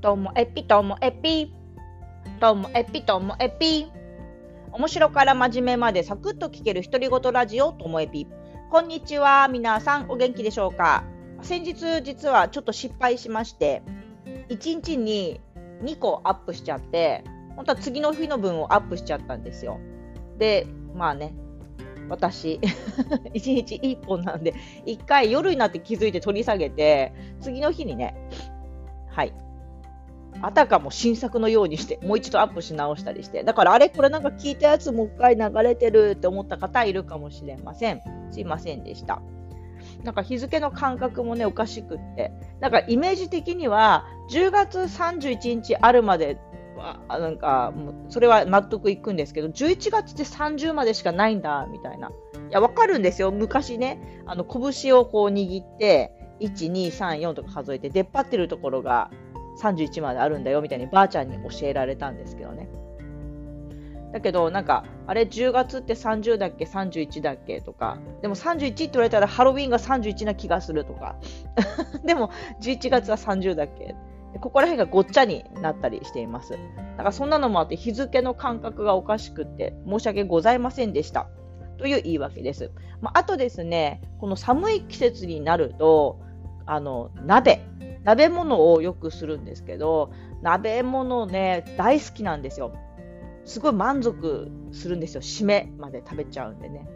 ともえぴともえぴ。ともえぴともえぴ。面白から真面目までサクッと聞ける独り言ラジオともえぴ。こんにちは。皆さんお元気でしょうか？先日実はちょっと失敗しまして、1日に2個アップしちゃって、本当は次の日の分をアップしちゃったんですよ。で、まあね、私、1日1本なんで、1回夜になって気づいて取り下げて、次の日にね、はい、あたかも新作のようにして、もう一度アップし直したりして、だからあれこれなんか聞いたやつもう一回流れてるって思った方いるかもしれません。すいませんでした。なんか日付の感覚もね、おかしくって、なんかイメージ的には、10月31日あるまでは、なんか、それは納得いくんですけど、11月って30までしかないんだ、みたいな。いや、わかるんですよ。昔ね、あの、拳をこう握って、1、2、3、4とか数えて、出っ張ってるところが31まであるんだよ、みたいにばあちゃんに教えられたんですけどね。だけど、なんか、あれ、10月って30だっけ、31だっけとか、でも31って言われたらハロウィンが31な気がするとか、でも11月は30だっけ、ここら辺がごっちゃになったりしています。だからそんなのもあって日付の感覚がおかしくって申し訳ございませんでした。という言い訳です。まあ、あとですね、この寒い季節になると、あの、鍋、鍋物をよくするんですけど、鍋物ね、大好きなんですよ。すごい満足するんですよ。締めまで食べちゃうんでね。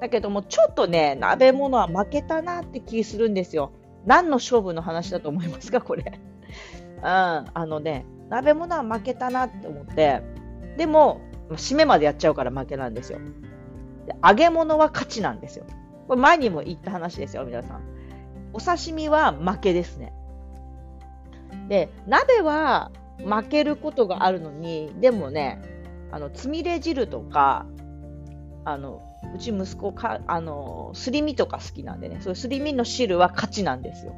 だけども、ちょっとね、鍋物は負けたなって気するんですよ。何の勝負の話だと思いますか、これ。うん、あのね、鍋物は負けたなって思って、でも、締めまでやっちゃうから負けなんですよ。で揚げ物は勝ちなんですよ。これ前にも言った話ですよ、皆さん。お刺身は負けですね。で、鍋は負けることがあるのに、でもね、あの、つみれ汁とか、あの、うち息子か、あの、すり身とか好きなんでね、そういうすり身の汁は勝ちなんですよ。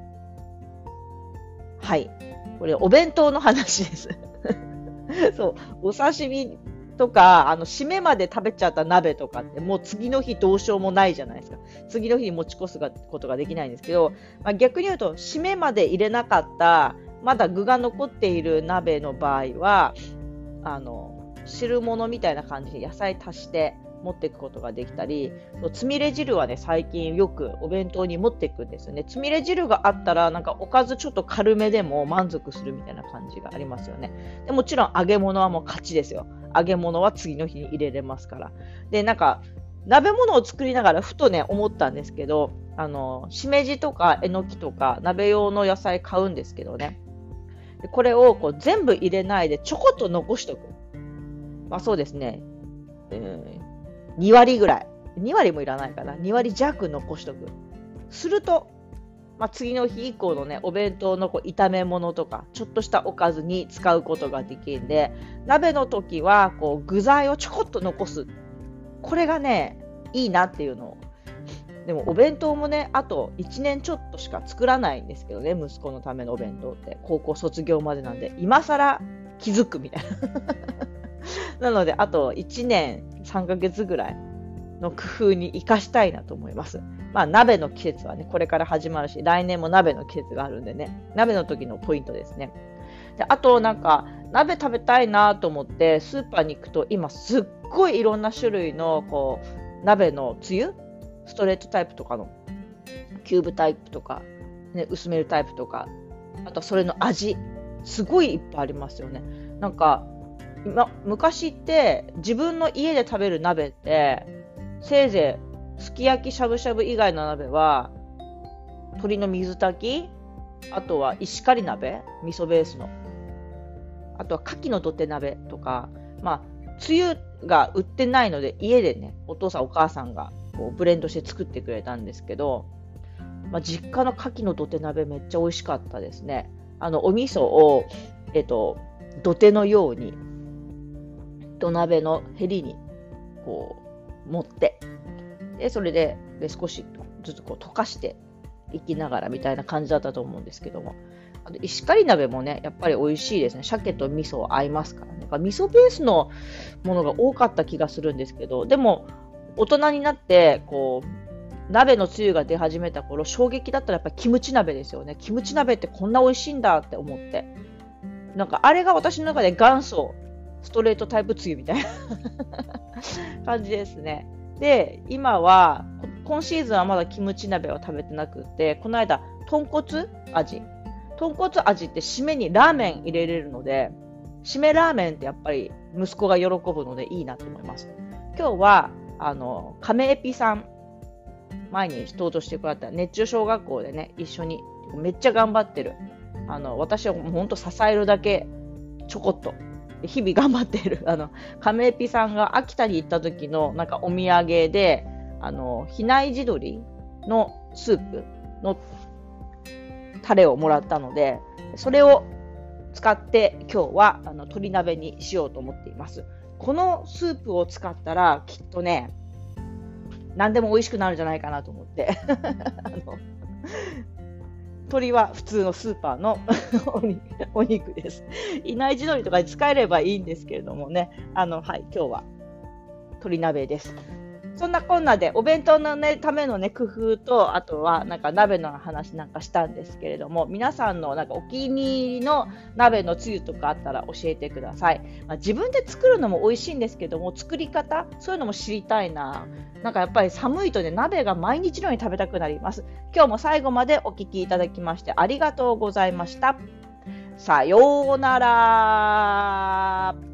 はい。これ、お弁当の話です。そう、お刺身とか、あの、締めまで食べちゃった鍋とかって、もう次の日どうしようもないじゃないですか。次の日に持ち越すことができないんですけど、まあ、逆に言うと、締めまで入れなかった、まだ具が残っている鍋の場合は、あの、汁物みたいな感じで野菜足して、持っていくことができたり、つみれ汁はね、最近よくお弁当に持っていくんですよね。つみれ汁があったら、なんかおかずちょっと軽めでも満足するみたいな感じがありますよね。でもちろん揚げ物はもう勝ちですよ。揚げ物は次の日に入れれますから。で、なんか、鍋物を作りながらふとね、思ったんですけど、あの、しめじとかえのきとか鍋用の野菜買うんですけどね。でこれをこう全部入れないでちょこっと残しとく。まあそうですね。えー2割ぐらい。2割もいらないかな。2割弱残しとく。すると、まあ、次の日以降のね、お弁当のこう炒め物とか、ちょっとしたおかずに使うことができるんで、鍋の時はこう具材をちょこっと残す。これがね、いいなっていうのを。でもお弁当もね、あと1年ちょっとしか作らないんですけどね、息子のためのお弁当って。高校卒業までなんで、今更気づくみたいな。なので、あと1年3ヶ月ぐらいの工夫に生かしたいなと思います。まあ、鍋の季節はね、これから始まるし、来年も鍋の季節があるんでね、鍋の時のポイントですね。であと、なんか、鍋食べたいなと思って、スーパーに行くと、今すっごいいろんな種類の、こう、鍋のつゆストレートタイプとかの、キューブタイプとか、ね、薄めるタイプとか、あとそれの味、すごいいっぱいありますよね。なんか、ま、昔って自分の家で食べる鍋ってせいぜいすき焼きしゃぶしゃぶ以外の鍋は鶏の水炊きあとは石狩鍋味噌ベースの。あとは牡蠣の土手鍋とかまあつゆが売ってないので家でねお父さんお母さんがこうブレンドして作ってくれたんですけど、まあ、実家の牡蠣の土手鍋めっちゃ美味しかったですね。あのお味噌をえっと土手のように土鍋のへりにこう持ってでそれでで少しずつこう溶かしていきながらみたいな感じだったと思うんですけども。あと石狩鍋もねやっぱり美味しいですね。鮭と味噌合いますからね。か味噌ベースのものが多かった気がするんですけどでも大人になってこう鍋のつゆが出始めた頃衝撃だったらやっぱりキムチ鍋ですよね。キムチ鍋ってこんな美味しいんだって思って。なんかあれが私の中で元祖ストレートタイプつゆみたいな 感じですね。で、今は、今シーズンはまだキムチ鍋を食べてなくて、この間、豚骨味。豚骨味って締めにラーメン入れれるので、締めラーメンってやっぱり息子が喜ぶのでいいなと思います。今日は、あの、亀エピさん、前に登場してくれた熱中小学校でね、一緒に、めっちゃ頑張ってる。あの、私はもうほんと支えるだけ、ちょこっと日々頑張っている、あの、亀エピさんが秋田に行った時のなんかお土産で、あの、比内地鶏のスープのタレをもらったので、それを使って今日はあの鶏鍋にしようと思っています。このスープを使ったらきっとね、何でも美味しくなるんじゃないかなと思って あの鳥は普通のスーパーの お肉です。いない地鶏とかに使えればいいんですけれどもね、あの、はい、今日は鶏鍋です。そんなこんなでお弁当の、ね、ための、ね、工夫とあとはなんか鍋の話なんかしたんですけれども皆さんのなんかお気に入りの鍋のつゆとかあったら教えてください、まあ、自分で作るのも美味しいんですけども作り方そういうのも知りたいな。なんかやっぱり寒いとね鍋が毎日のように食べたくなります。今日も最後までお聴きいただきましてありがとうございました。さようなら。